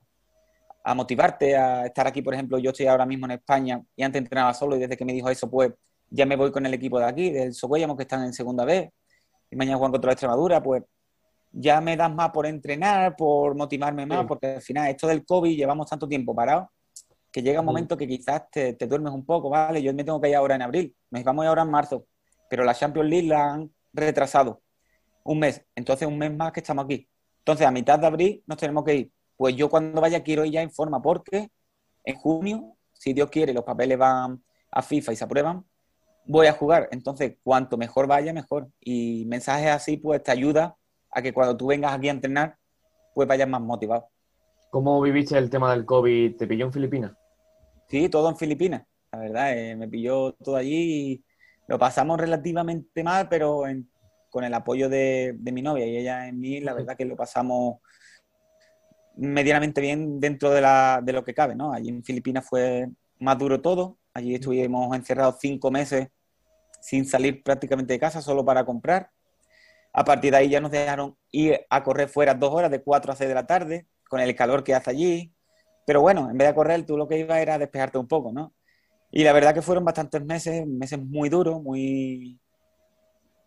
a motivarte a estar aquí. Por ejemplo, yo estoy ahora mismo en España y antes entrenaba solo y desde que me dijo eso, pues ya me voy con el equipo de aquí, del Socuellamos, que están en segunda vez, y mañana juegan contra la Extremadura, pues ya me das más por entrenar, por motivarme más, Sí. porque al final esto del COVID llevamos tanto tiempo parado que llega un momento que quizás te, te duermes un poco, ¿vale? Yo me tengo que ir ahora en abril, nos vamos ahora en marzo, pero la Champions League la han retrasado un mes, entonces un mes más que estamos aquí. Entonces a mitad de abril nos tenemos que ir. Pues yo cuando vaya quiero ir ya en forma, porque en junio, si Dios quiere, los papeles van a FIFA y se aprueban, voy a jugar. Entonces, cuanto mejor vaya, mejor. Y mensajes así, pues te ayuda a que cuando tú vengas aquí a entrenar, pues vayas más motivado. ¿Cómo viviste el tema del COVID? ¿Te pilló en Filipinas? Sí, todo en Filipinas, la verdad, eh, me pilló todo allí y lo pasamos relativamente mal, pero en- con el apoyo de, de mi novia y ella en mí, la verdad que lo pasamos medianamente bien dentro de, la, de lo que cabe, ¿no? Allí en Filipinas fue más duro todo, allí estuvimos encerrados cinco meses sin salir prácticamente de casa, solo para comprar. A partir de ahí ya nos dejaron ir a correr fuera dos horas, de 4 a 6 de la tarde, con el calor que hace allí. Pero bueno, en vez de correr, tú lo que ibas era despejarte un poco, ¿no? Y la verdad que fueron bastantes meses, meses muy duros, muy,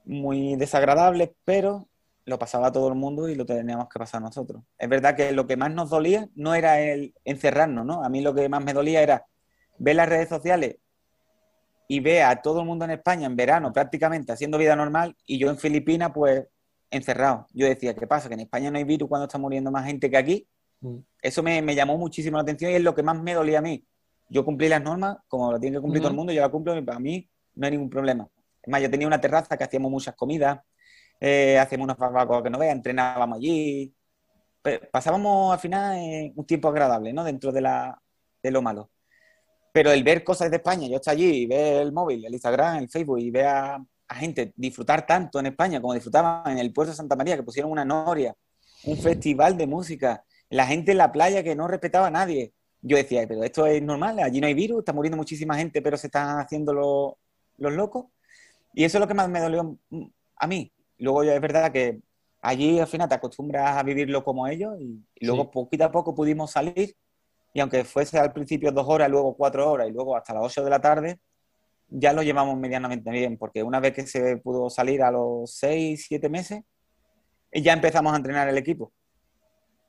muy desagradables, pero lo pasaba todo el mundo y lo teníamos que pasar nosotros. Es verdad que lo que más nos dolía no era el encerrarnos, ¿no? A mí lo que más me dolía era ver las redes sociales y ver a todo el mundo en España en verano prácticamente haciendo vida normal y yo en Filipinas pues encerrado. Yo decía, ¿qué pasa? Que en España no hay virus cuando está muriendo más gente que aquí. Mm. Eso me, me llamó muchísimo la atención y es lo que más me dolía a mí. Yo cumplí las normas, como lo tiene que cumplir todo el mundo, yo la cumplo y para mí no hay ningún problema. Es más, yo tenía una terraza que hacíamos muchas comidas, eh, hacíamos unas barbacoas que no veas, entrenábamos allí. Pasábamos al final eh, un tiempo agradable, ¿no? Dentro de, la, de lo malo. Pero el ver cosas de España, yo estoy allí y ver el móvil, el Instagram, el Facebook y ver a, a gente disfrutar tanto en España como disfrutaban en el puerto de Santa María, que pusieron una noria, un festival de música, la gente en la playa que no respetaba a nadie. Yo decía, pero esto es normal, allí no hay virus, está muriendo muchísima gente, pero se están haciendo lo- los locos. Y eso es lo que más me dolió a mí. Luego ya es verdad que allí al final te acostumbras a vivirlo como ellos y, y luego Sí. poquito a poco pudimos salir y aunque fuese al principio dos horas, luego cuatro horas y luego hasta las ocho de la tarde, ya lo llevamos medianamente bien, porque una vez que se pudo salir a los seis, siete meses, ya empezamos a entrenar el equipo.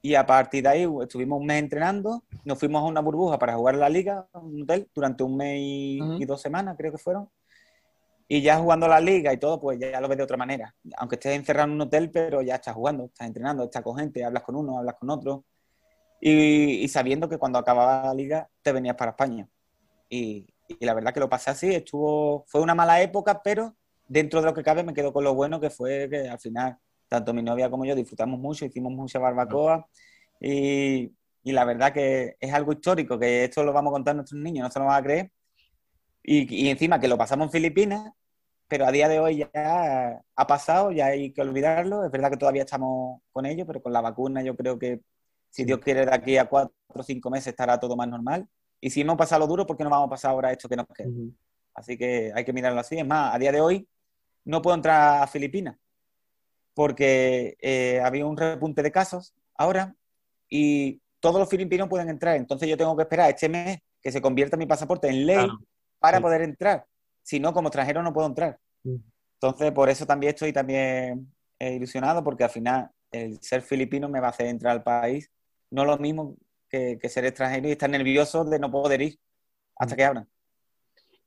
Y a partir de ahí estuvimos un mes entrenando, nos fuimos a una burbuja para jugar la liga, un hotel, durante un mes y, dos semanas, creo que fueron. Y ya jugando la liga y todo, pues ya lo ves de otra manera. Aunque estés encerrado en un hotel, pero ya estás jugando, estás entrenando, estás con gente, hablas con uno, hablas con otro. Y, y sabiendo que cuando acababa la liga te venías para España. Y, y la verdad que lo pasé así, estuvo, fue una mala época, pero dentro de lo que cabe me quedo con lo bueno que fue que al final, tanto mi novia como yo disfrutamos mucho, hicimos mucha barbacoa y, y la verdad que es algo histórico, que esto lo vamos a contar a nuestros niños, no se lo van a creer. Y, y encima que lo pasamos en Filipinas, pero a día de hoy ya ha pasado, ya hay que olvidarlo. Es verdad que todavía estamos con ello, pero con la vacuna yo creo que si Dios quiere de aquí a cuatro o cinco meses estará todo más normal. Y si hemos pasado lo duro, ¿por qué no vamos a pasar ahora esto que nos queda? Así que hay que mirarlo así. Es más, a día de hoy no puedo entrar a Filipinas porque eh, había un repunte de casos ahora y todos los filipinos pueden entrar. Entonces yo tengo que esperar este mes que se convierta mi pasaporte en ley Claro. para Sí. poder entrar. Si no, como extranjero no puedo entrar. Mm. Entonces, por eso también estoy también eh, ilusionado porque al final el ser filipino me va a hacer entrar al país. No lo mismo que, que ser extranjero y estar nervioso de no poder ir hasta que abran.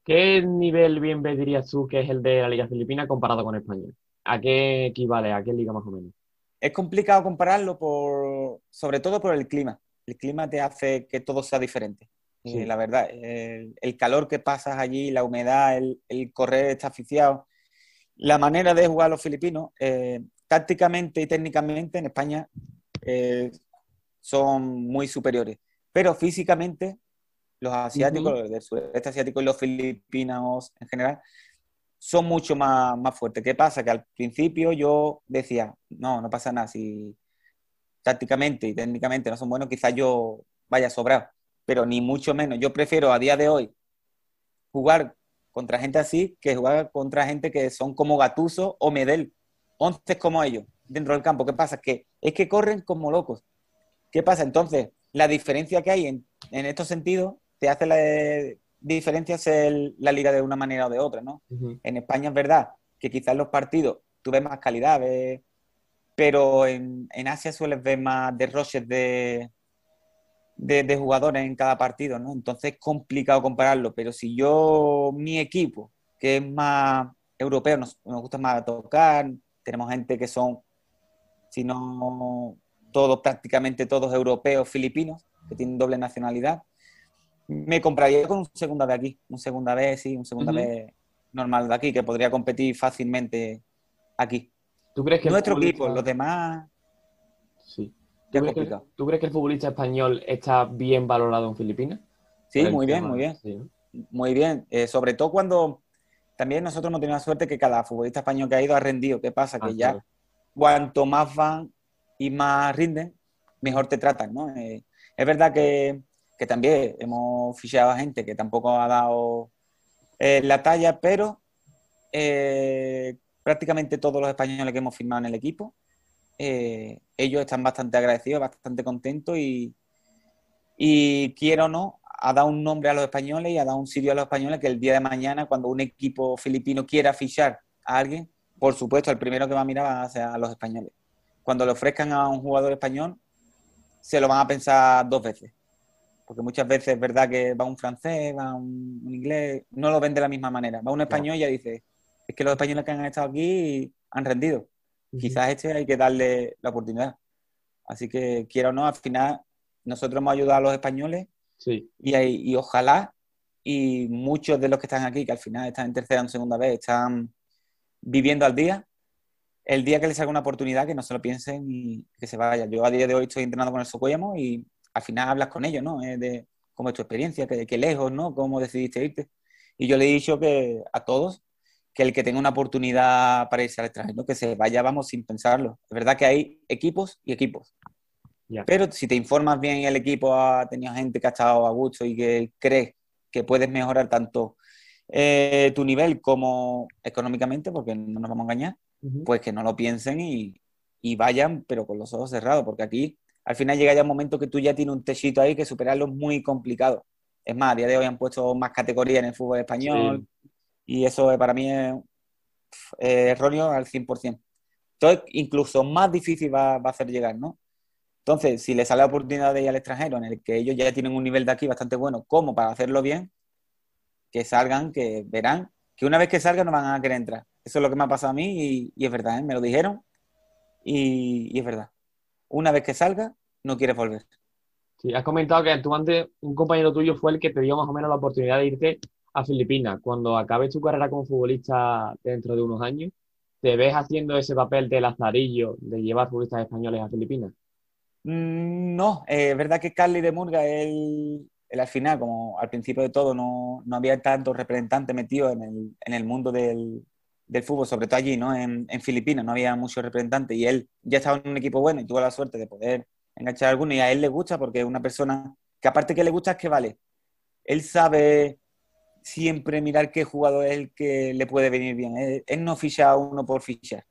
¿Qué nivel bien dirías tú que es el de la Liga Filipina comparado con España? ¿A qué equivale? ¿A qué liga más o menos? Es complicado compararlo por, sobre todo por el clima. El clima te hace que todo sea diferente. Sí. La verdad, el, el calor que pasas allí, la humedad, el, el correr está aficiado, la manera de jugar a los filipinos, eh, tácticamente y técnicamente en España eh, son muy superiores. pero físicamente los asiáticos, los del sureste asiático y los filipinos en general, son mucho más, más fuertes. ¿Qué pasa? Que al principio yo decía, no, no pasa nada, si tácticamente y técnicamente no son buenos, quizás yo vaya sobrado, pero ni mucho menos. Yo prefiero a día de hoy jugar contra gente así que jugar contra gente que son como Gatuso o Medel, once como ellos dentro del campo. ¿Qué pasa? Que es que corren como locos. ¿Qué pasa? Entonces, la diferencia que hay en, en estos sentidos te hace la diferencia ser la liga de una manera o de otra, ¿no? En España es verdad que quizás los partidos tú ves más calidad, pero en, en, Asia sueles ver más derroches de, de, de, jugadores en cada partido, ¿no? Entonces es complicado compararlo, pero si yo, mi equipo, que es más europeo, nos, nos gusta más tocar, tenemos gente que son, si no todos, prácticamente todos europeos, filipinos, que tienen doble nacionalidad, me compraría con un segunda vez aquí, un segunda vez, sí, un segunda vez normal de aquí, que podría competir fácilmente aquí. ¿Tú crees que Nuestro equipo, los demás... Sí. ¿Tú crees, que, ¿Tú crees, que, el futbolista español está bien valorado en Filipinas? Sí, muy bien, muy bien, sí, ¿no? Muy bien. Eh, sobre todo cuando también nosotros hemos tenido la suerte que cada futbolista español que ha ido ha rendido. ¿Qué pasa? Que ah, ya claro. cuanto más van y más rinden, mejor te tratan, ¿no? Eh, es verdad que que también hemos fichado a gente que tampoco ha dado eh, la talla, pero eh, prácticamente todos los españoles que hemos firmado en el equipo, eh, ellos están bastante agradecidos, bastante contentos y, y quiero o no, ha dado un nombre a los españoles y ha dado un sitio a los españoles que el día de mañana, cuando un equipo filipino quiera fichar a alguien, por supuesto, el primero que va a mirar va a ser a los españoles. Cuando le ofrezcan a un jugador español, se lo van a pensar dos veces porque muchas veces es verdad que va un francés, va un, un inglés, no lo ven de la misma manera. Va un español y ya dice, es que los españoles que han estado aquí han rendido. Quizás este hay que darle la oportunidad. Así que, quiera o no, al final nosotros hemos ayudado a los españoles sí. y, y, ojalá y muchos de los que están aquí, que al final están en tercera o en segunda vez, están viviendo al día, el día que les haga una oportunidad, que no se lo piensen y que se vayan. Yo a día de hoy estoy entrenando con el Socuellamo y al final hablas con ellos, ¿no? Eh, de cómo es tu experiencia, que, qué lejos, ¿no? Cómo decidiste irte. Y yo le he dicho que a todos que el que tenga una oportunidad para irse al extranjero, que se vaya, vamos, sin pensarlo. Es verdad que hay equipos y equipos. Ya. Pero si te informas bien, el equipo ha tenido gente que ha estado a gusto y que crees que puedes mejorar tanto eh, tu nivel como económicamente, porque no nos vamos a engañar, uh -huh. pues que no lo piensen y, y, vayan, pero con los ojos cerrados, porque aquí al final llega ya un momento que tú ya tienes un techito ahí que superarlo es muy complicado. Es más, a día de hoy han puesto más categorías en el fútbol español sí. y eso para mí es eh, erróneo al 100%. Entonces, incluso más difícil va, va, a hacer llegar, ¿no? Entonces, si les sale la oportunidad de ir al extranjero, en el que ellos ya tienen un nivel de aquí bastante bueno, como para hacerlo bien, que salgan, que verán, que una vez que salgan no van a querer entrar. Eso es lo que me ha pasado a mí y, y es verdad, ¿eh? me lo dijeron y, y es verdad. Una vez que salga, no quieres volver. Sí, has comentado que tú antes, un compañero tuyo fue el que te dio más o menos la oportunidad de irte a Filipinas. Cuando acabes tu carrera como futbolista dentro de unos años, ¿te ves haciendo ese papel de lazarillo de llevar futbolistas españoles a Filipinas? Mm, no, es eh, verdad que Carly de Murga, él, él, al final, como al principio de todo, no, no había tantos representantes metidos en el, en el mundo del, del fútbol, sobre todo allí, ¿no? En, en, Filipinas no había muchos representantes y él ya estaba en un equipo bueno y tuvo la suerte de poder enganchar a alguno y a él le gusta porque es una persona que aparte que le gusta es que vale, él sabe siempre mirar qué jugador es el que le puede venir bien. Él, él no ficha a uno por fichar,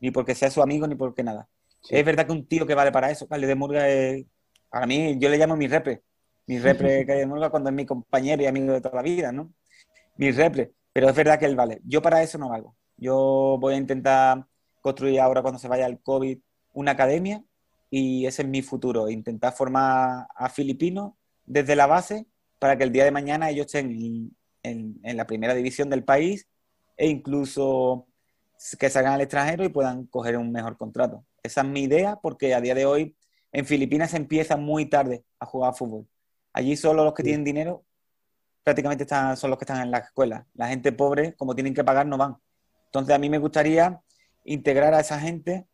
ni porque sea su amigo ni porque nada. Sí. Es verdad que un tío que vale para eso, Carly de Murga es, para mí, yo le llamo mi repre, mi repre Carly de Murga cuando es mi compañero y amigo de toda la vida, ¿no? Mi repre, pero es verdad que él vale. Yo para eso no valgo. Yo voy a intentar construir ahora cuando se vaya el COVID una academia y ese es mi futuro, intentar formar a filipinos desde la base para que el día de mañana ellos estén en, en, en la primera división del país e incluso que salgan al extranjero y puedan coger un mejor contrato. Esa es mi idea porque a día de hoy en Filipinas se empieza muy tarde a jugar a fútbol. Allí solo los que sí. tienen dinero prácticamente están, son los que están en la escuela. La gente pobre, como tienen que pagar, no van. Entonces a mí me gustaría integrar a esa gente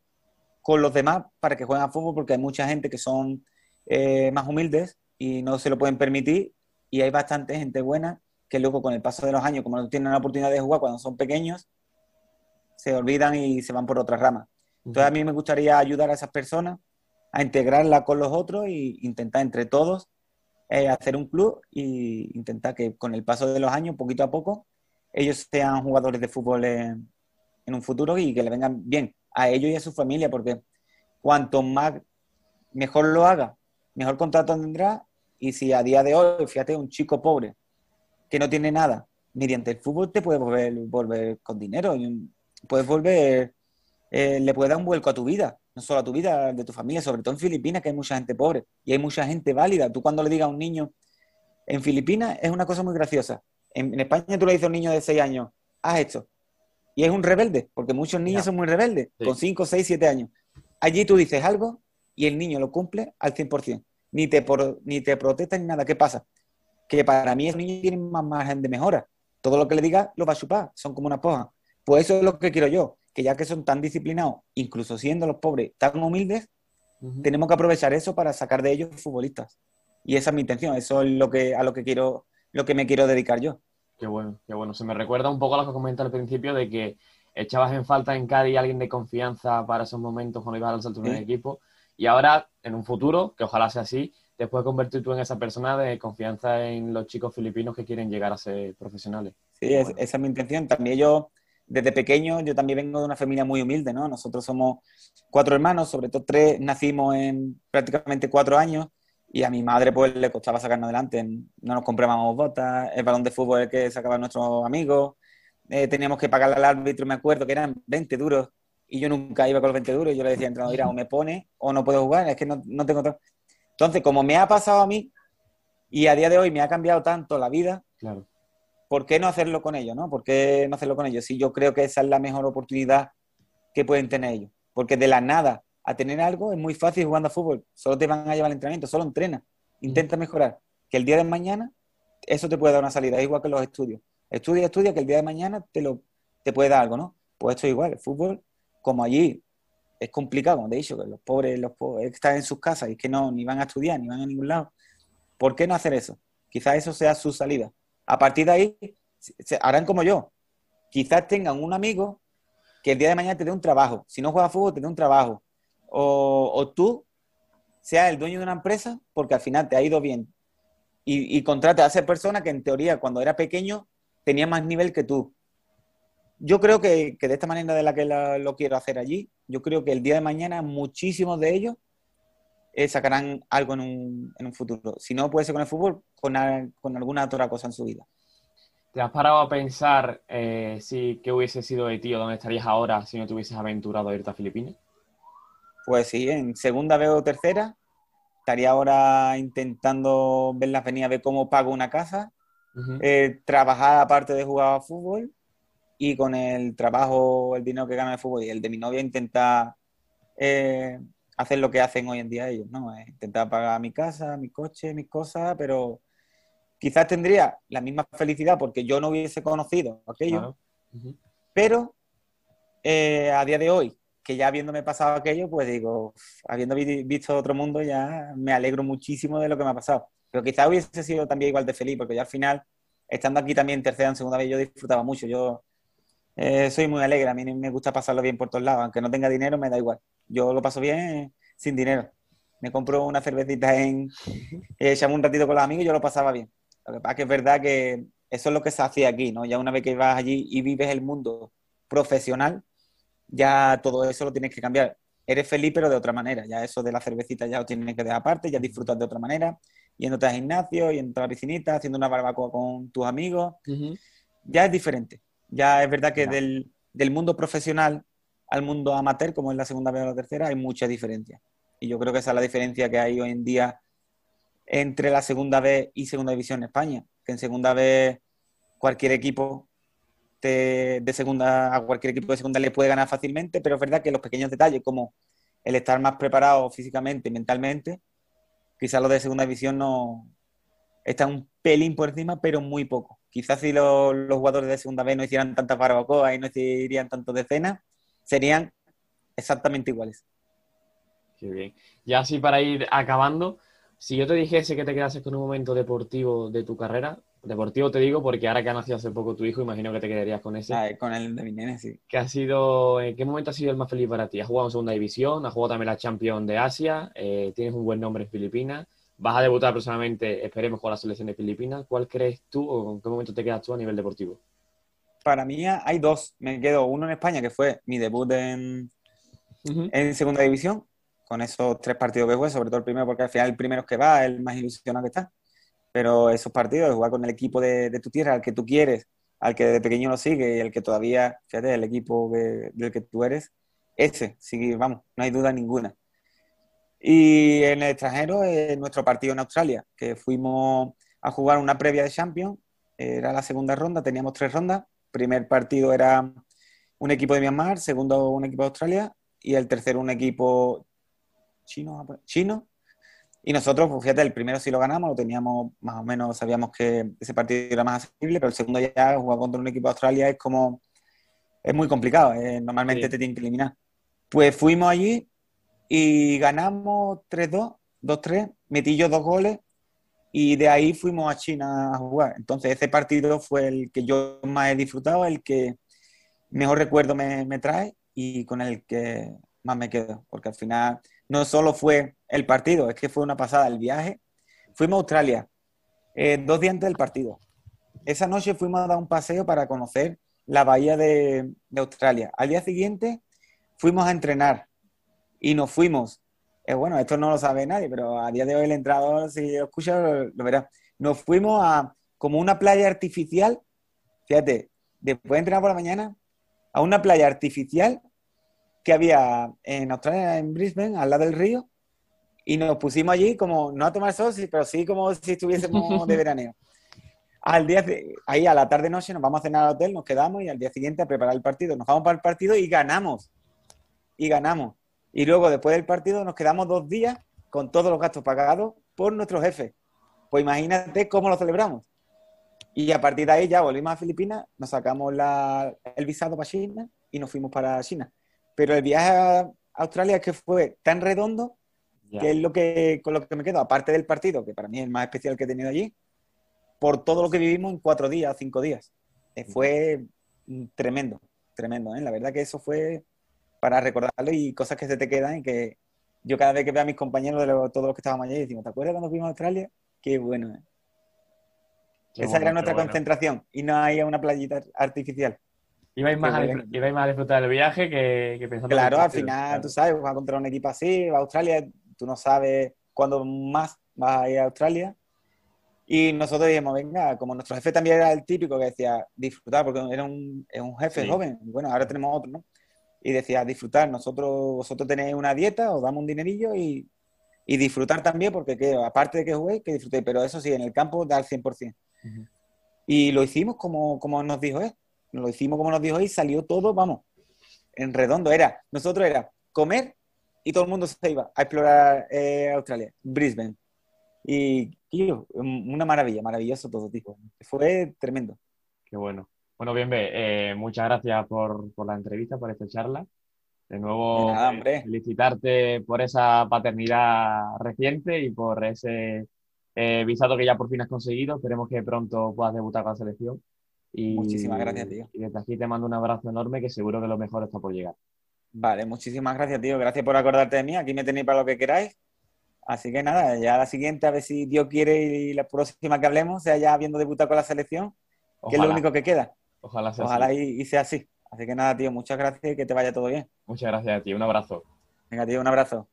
con los demás para que jueguen a fútbol porque hay mucha gente que son eh, más humildes y no se lo pueden permitir y hay bastante gente buena que luego con el paso de los años, como no tienen la oportunidad de jugar cuando son pequeños, se olvidan y se van por otras ramas. Entonces a mí me gustaría ayudar a esas personas a integrarla con los otros e intentar entre todos eh, hacer un club e intentar que con el paso de los años, poquito a poco, ellos sean jugadores de fútbol en, un futuro y que le vengan bien a ellos y a su familia, porque cuanto más mejor lo haga, mejor contrato tendrá. Y si a día de hoy, fíjate, un chico pobre que no tiene nada, mediante el fútbol te puedes volver, volver con dinero, y puedes volver, eh, le puedes dar un vuelco a tu vida, no solo a tu vida, de tu familia, sobre todo en Filipinas, que hay mucha gente pobre y hay mucha gente válida. Tú cuando le digas a un niño, en Filipinas es una cosa muy graciosa. En, España tú le dices a un niño de 6 años, haz esto. Y es un rebelde, porque muchos niños son muy rebeldes, con 5, 6, 7 años. Allí tú dices algo y el niño lo cumple al 100%. Ni te, ni te protesta ni nada. ¿Qué pasa? Que para mí el niño tiene más margen de mejora. Todo lo que le diga lo va a chupar. Son como una poja. Pues eso es lo que quiero yo. Que ya que son tan disciplinados, incluso siendo los pobres tan humildes, tenemos que aprovechar eso para sacar de ellos futbolistas. Y esa es mi intención. Eso es lo que, a lo que quiero, lo que me quiero dedicar yo. Qué bueno, qué bueno. Se me recuerda un poco a lo que comenté al principio de que echabas en falta en Cádiz a alguien de confianza para esos momentos cuando ibas al salto de un equipo. Y ahora, en un futuro, que ojalá sea así, te puedes convertir tú en esa persona de confianza en los chicos filipinos que quieren llegar a ser profesionales. Sí, esa es mi intención. También yo, desde pequeño, yo también vengo de una familia muy humilde, ¿no? Nosotros somos cuatro hermanos, sobre todo tres nacimos en prácticamente cuatro años y a mi madre pues le costaba sacarnos adelante. No nos comprábamos botas, el balón de fútbol el que sacaban nuestros amigos, eh, teníamos que pagarle al árbitro, me acuerdo que eran 20 duros y yo nunca iba con los 20 duros. Y yo le decía al entrenador, mira, o me pone o no puedo jugar, es que no, no tengo... Entonces, como me ha pasado a mí y a día de hoy me ha cambiado tanto la vida, claro. ¿Por qué no hacerlo con ellos? ¿no? ¿Por qué no hacerlo con ellos? Si yo creo que esa es la mejor oportunidad que pueden tener ellos. Porque de la nada a tener algo es muy fácil jugando a fútbol. Solo te van a llevar al entrenamiento, solo entrena. Intenta mejorar. Que el día de mañana eso te puede dar una salida, es igual que los estudios. Estudia, estudia, que el día de mañana te, lo, te puede dar algo, ¿no? Pues esto es igual, el fútbol, como allí es complicado, como te he dicho, que los pobres, los pobres están en sus casas y que no, ni van a estudiar, ni van a ningún lado. ¿Por qué no hacer eso? Quizás eso sea su salida. A partir de ahí, se harán como yo. Quizás tengan un amigo que el día de mañana te dé un trabajo. Si no juega fútbol, te dé un trabajo. O, tú seas el dueño de una empresa porque al final te ha ido bien. Y, y contrate a esa persona que en teoría cuando era pequeño tenía más nivel que tú. Yo creo que, de esta manera de la que lo quiero hacer allí, yo creo que el día de mañana muchísimos de ellos eh, sacarán algo en un, en un, futuro. Si no puede ser con el fútbol, con, con, alguna otra cosa en su vida. ¿Te has parado a pensar eh, si qué hubiese sido de ti o dónde estarías ahora si no te hubieses aventurado a irte a Filipinas? Pues sí, en segunda vez o tercera. Estaría ahora intentando ver las venidas, ver cómo pago una casa eh, trabajar aparte de jugar a fútbol y con el trabajo, el dinero que gana el fútbol y el de mi novia intentar eh, hacer lo que hacen hoy en día ellos, ¿no? Eh, intentar pagar mi casa, mi coche, mis cosas, pero quizás tendría la misma felicidad porque yo no hubiese conocido aquello, pero a día de hoy, que ya habiéndome pasado aquello, pues digo, habiendo visto otro mundo, ya me alegro muchísimo de lo que me ha pasado. Pero quizá hubiese sido también igual de feliz, porque ya al final, estando aquí también tercera en segunda vez, yo disfrutaba mucho. Yo eh, soy muy alegre, a mí me gusta pasarlo bien por todos lados, aunque no tenga dinero, me da igual. Yo lo paso bien sin dinero. Me compro una cervecita en. Eh, echamos un ratito con los amigos y yo lo pasaba bien. Lo que pasa es que es verdad que eso es lo que se hace aquí, ¿no? Ya una vez que vas allí y vives el mundo profesional, ya todo eso lo tienes que cambiar. Eres feliz, pero de otra manera. Ya eso de la cervecita ya lo tienes que dejar aparte, ya disfrutas de otra manera yéndote al gimnasio, yendo a la piscinita, haciendo una barbacoa con tus amigos. Ya es diferente. Ya es verdad que del, del, mundo profesional al mundo amateur, como es la segunda vez o la tercera, hay mucha diferencia. Y yo creo que esa es la diferencia que hay hoy en día entre la segunda vez y segunda división en España. Que en segunda vez cualquier equipo de, de segunda, a cualquier equipo de segunda le puede ganar fácilmente, pero es verdad que los pequeños detalles, como el estar más preparado físicamente y mentalmente, quizás los de segunda división no están un pelín por encima, pero muy poco. Quizás si los, jugadores de segunda vez no hicieran tantas barbacoas y no hicieran tantos decenas, serían exactamente iguales. Qué bien. Ya así para ir acabando, Si yo te dijese que te quedases con un momento deportivo de tu carrera, deportivo te digo porque ahora que ha nacido hace poco tu hijo, imagino que te quedarías con ese. Ah, con el de mi nene, sí. ¿Qué ha sido, ¿En qué momento ha sido el más feliz para ti? ¿Has jugado en segunda división? ¿Has jugado también la Champions de Asia? Eh, ¿Tienes un buen nombre en Filipinas? ¿Vas a debutar personalmente, esperemos, con la selección de Filipinas? ¿Cuál crees tú o en qué momento te quedas tú a nivel deportivo? Para mí hay dos. Me quedo uno en España, que fue mi debut en, en segunda división, con esos tres partidos que jugué, sobre todo el primero, porque al final el primero es que va, el más ilusionado que está. Pero esos partidos, jugar con el equipo de, tu tierra, al que tú quieres, al que de pequeño lo sigue y el que todavía, fíjate, el equipo del que tú eres, ese, sí, vamos, no hay duda ninguna. Y en el extranjero, en nuestro partido en Australia, que fuimos a jugar una previa de Champions, era la segunda ronda, teníamos tres rondas. Primer partido era un equipo de Myanmar, segundo un equipo de Australia y el tercero un equipo chino, chino. Y nosotros, pues fíjate, el primero sí lo ganamos, lo teníamos más o menos, sabíamos que ese partido era más accesible, pero el segundo ya jugar contra un equipo de Australia es como, es muy complicado, eh, normalmente te tienen que eliminar. Pues fuimos allí y ganamos 3-2, 2-3, metí yo dos goles y de ahí fuimos a China a jugar. Entonces ese partido fue el que yo más he disfrutado, el que mejor recuerdo me, me trae y con el que más me quedo, porque al final no solo fue el partido, es que fue una pasada el viaje. Fuimos a Australia, eh, dos días antes del partido. Esa noche fuimos a dar un paseo para conocer la bahía de, Australia. Al día siguiente fuimos a entrenar y nos fuimos. Eh, bueno, esto no lo sabe nadie, pero a día de hoy el entrenador, si lo escucha, lo, verá. Nos fuimos a como una playa artificial, fíjate, después de entrenar por la mañana, a una playa artificial que había en Australia, en Brisbane, al lado del río, y nos pusimos allí como, no a tomar sol, pero sí como si estuviésemos de veraneo. Al día, ahí a la tarde-noche nos vamos a cenar al hotel, nos quedamos y al día siguiente a preparar el partido. Nos vamos para el partido y ganamos. Y ganamos. Y luego, después del partido, nos quedamos dos días con todos los gastos pagados por nuestro jefe. Pues imagínate cómo lo celebramos. Y a partir de ahí ya volvimos a Filipinas, nos sacamos el visado para China y nos fuimos para China. Pero el viaje a Australia es que fue tan redondo que es lo que, con lo que me quedo, aparte del partido, que para mí es el más especial que he tenido allí, por todo lo que vivimos en cuatro días, cinco días. Eh, fue tremendo, tremendo. ¿eh? La verdad que eso fue para recordarlo y cosas que se te quedan y que yo cada vez que veo a mis compañeros de todos los que estábamos allí, decimos, ¿te acuerdas cuando fuimos a Australia? Qué bueno. ¿eh? Esa era nuestra concentración y no hay una playita artificial. Ibais más, a, más a disfrutar del viaje que, que pensando Claro, al final, tú sabes, vas a encontrar un equipo así, va a Australia, tú no sabes cuándo más vas a ir a Australia. Y nosotros dijimos, venga, como nuestro jefe también era el típico que decía disfrutar, porque era un, un jefe joven, bueno, ahora tenemos otro, ¿no? Y decía disfrutar, nosotros, vosotros tenéis una dieta, os damos un dinerillo y, y disfrutar también, porque que, aparte de que juguéis, que disfrutéis, pero eso sí, en el campo da al 100%. Y lo hicimos como, como nos dijo él lo hicimos como nos dijo y salió todo, vamos, en redondo. Era, nosotros era comer y todo el mundo se iba a explorar eh, Australia, Brisbane. Y, tío, una maravilla, maravilloso todo, tío. Fue tremendo. Qué bueno. Bueno, bien, eh, muchas gracias por, por, la entrevista, por esta charla. De nuevo, eh, felicitarte por esa paternidad reciente y por ese eh, visado que ya por fin has conseguido. Esperemos que pronto puedas debutar con la selección. muchísimas gracias, tío. Y desde aquí te mando un abrazo enorme que seguro que lo mejor está por llegar. Vale, muchísimas gracias, tío. Gracias por acordarte de mí. Aquí me tenéis para lo que queráis. Así que nada, ya la siguiente, a ver si Dios quiere y la próxima que hablemos sea ya habiendo debutado con la selección, que es lo único que queda. Ojalá sea Ojalá Y, y, sea así. Así que nada, tío, muchas gracias y que te vaya todo bien. Muchas gracias a ti. Un abrazo. Venga, tío, un abrazo.